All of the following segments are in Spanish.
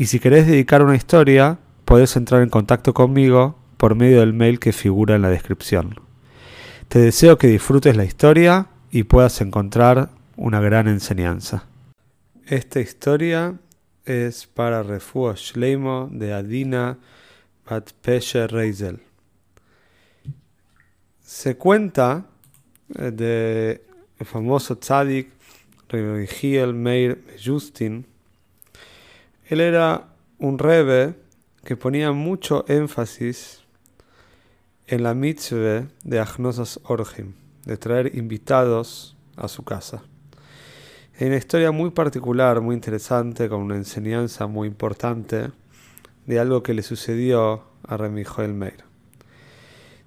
y si querés dedicar una historia, podés entrar en contacto conmigo por medio del mail que figura en la descripción. Te deseo que disfrutes la historia y puedas encontrar una gran enseñanza. Esta historia es para Refuah Shleimo de Adina Bat Peshe Reisel. Se cuenta eh, de famoso tzadik Revigiel Meir Justin. Él era un rebe que ponía mucho énfasis en la mitzvah de Agnosas Orgim, de traer invitados a su casa. Hay una historia muy particular, muy interesante, con una enseñanza muy importante de algo que le sucedió a Remi Joel Meir.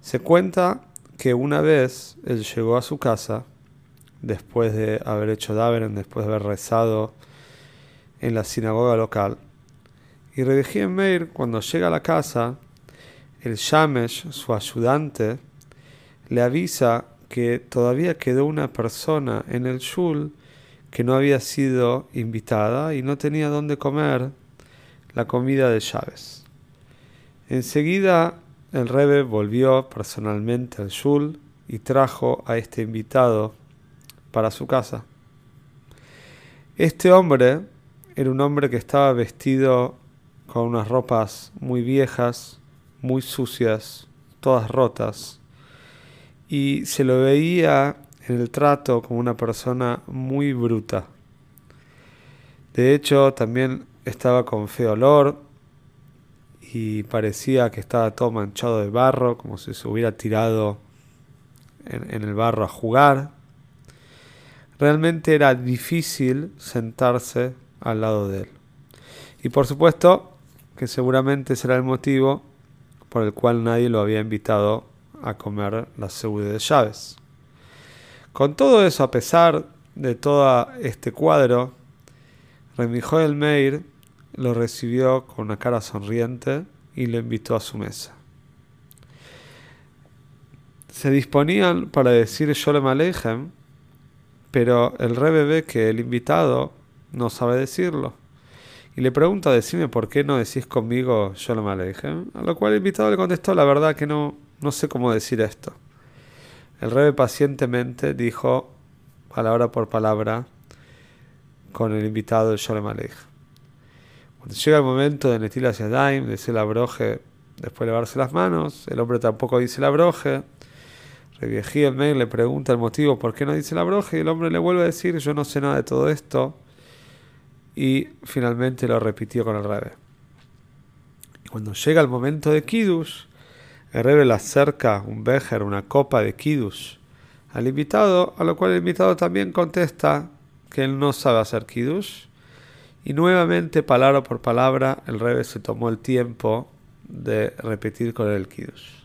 Se cuenta que una vez él llegó a su casa, después de haber hecho Daveren, después de haber rezado en la sinagoga local, y Rebejía Meir, cuando llega a la casa, el Shamesh, su ayudante, le avisa que todavía quedó una persona en el Shul que no había sido invitada y no tenía dónde comer la comida de Chávez. Enseguida el Rebe volvió personalmente al Shul y trajo a este invitado para su casa. Este hombre era un hombre que estaba vestido con unas ropas muy viejas, muy sucias, todas rotas, y se lo veía en el trato como una persona muy bruta. De hecho, también estaba con feo olor y parecía que estaba todo manchado de barro, como si se hubiera tirado en, en el barro a jugar. Realmente era difícil sentarse al lado de él. Y por supuesto, que seguramente será el motivo por el cual nadie lo había invitado a comer la seguridad de llaves. Con todo eso, a pesar de todo este cuadro, Remy el Meir lo recibió con una cara sonriente y lo invitó a su mesa. Se disponían para decir Sholem Aleichem, pero el Rebe ve que el invitado no sabe decirlo y le pregunta, decime por qué no decís conmigo yo lo dije. A lo cual el invitado le contestó, la verdad que no, no sé cómo decir esto. El rebe pacientemente dijo, palabra por palabra, con el invitado yo lo Cuando llega el momento de Netil hacia Daim, decir la broje, después de lavarse las manos, el hombre tampoco dice la broje. Reviejí el mail, le pregunta el motivo por qué no dice la broje, y el hombre le vuelve a decir, yo no sé nada de todo esto y finalmente lo repitió con el Rebe. Cuando llega el momento de Kiddush, el Rebe le acerca un bejer, una copa de Kiddush al invitado, a lo cual el invitado también contesta que él no sabe hacer Kiddush. Y nuevamente, palabra por palabra, el Rebe se tomó el tiempo de repetir con el Kiddush.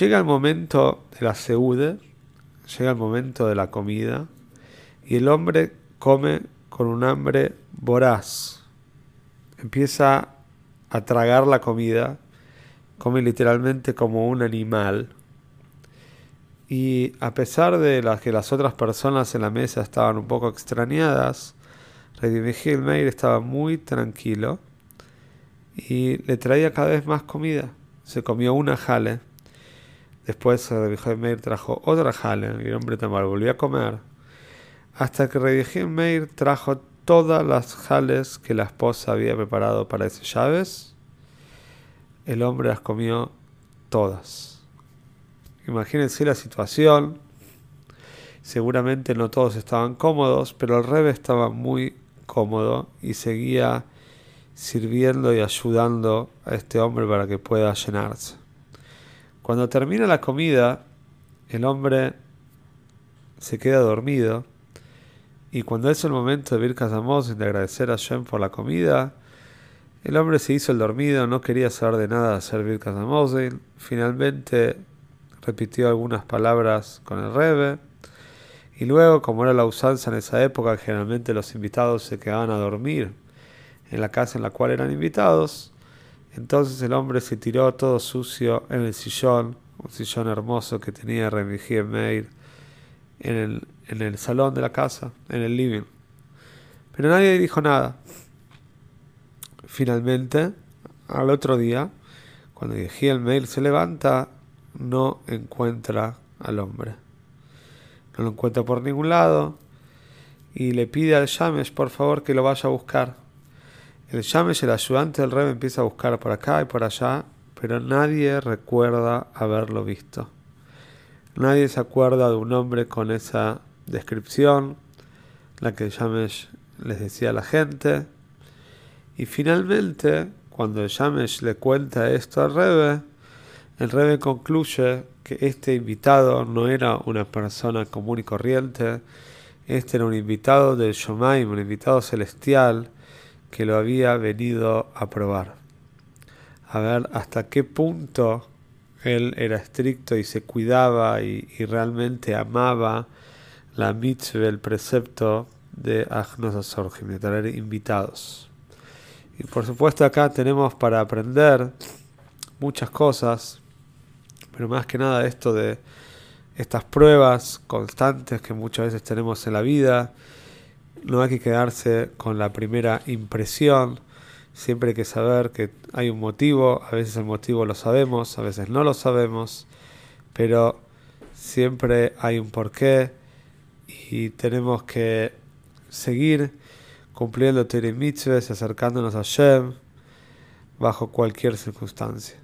Llega el momento de la seude, llega el momento de la comida, y el hombre come con un hambre voraz. Empieza a tragar la comida, come literalmente como un animal. Y a pesar de que las otras personas en la mesa estaban un poco extrañadas, Rey Meir estaba muy tranquilo y le traía cada vez más comida. Se comió una jale. Después Rey Meir trajo otra jale y el hombre también volvió a comer hasta que Rey Meir trajo todas las jales que la esposa había preparado para ese llaves. El hombre las comió todas. Imagínense la situación. Seguramente no todos estaban cómodos, pero el rebe estaba muy cómodo y seguía sirviendo y ayudando a este hombre para que pueda llenarse. Cuando termina la comida, el hombre se queda dormido y cuando es el momento de Birkas Amos y de agradecer a Shem por la comida, El hombre se hizo el dormido, no quería saber de nada hacer Birkas Hamazon. Finalmente repitió algunas palabras con el Rebe. Y luego, como era la usanza en esa época, generalmente los invitados se quedaban a dormir en la casa en la cual eran invitados. Entonces el hombre se tiró todo sucio en el sillón, un sillón hermoso que tenía Remi Meir en el, en el salón de la casa, en el living. Pero nadie dijo nada. Finalmente, al otro día, cuando el Meir se levanta, no encuentra al hombre. No lo encuentra por ningún lado y le pide al Yamesh por favor que lo vaya a buscar. El Yamesh, el ayudante del rey, empieza a buscar por acá y por allá, pero nadie recuerda haberlo visto. Nadie se acuerda de un hombre con esa descripción, la que Yamesh les decía a la gente. Y finalmente, cuando Yamesh le cuenta esto al Rebe, el Rebe concluye que este invitado no era una persona común y corriente, este era un invitado del Shomaim, un invitado celestial que lo había venido a probar. A ver hasta qué punto él era estricto y se cuidaba y, realmente amaba la mitzvah, el precepto de Agnos Asorgim, de traer invitados. Y por supuesto acá tenemos para aprender muchas cosas, pero más que nada esto de estas pruebas constantes que muchas veces tenemos en la vida. No hay que quedarse con la primera impresión, siempre hay que saber que hay un motivo, a veces el motivo lo sabemos, a veces no lo sabemos, pero siempre hay un porqué y tenemos que seguir cumpliendo Tere acercándonos a Shem bajo cualquier circunstancia.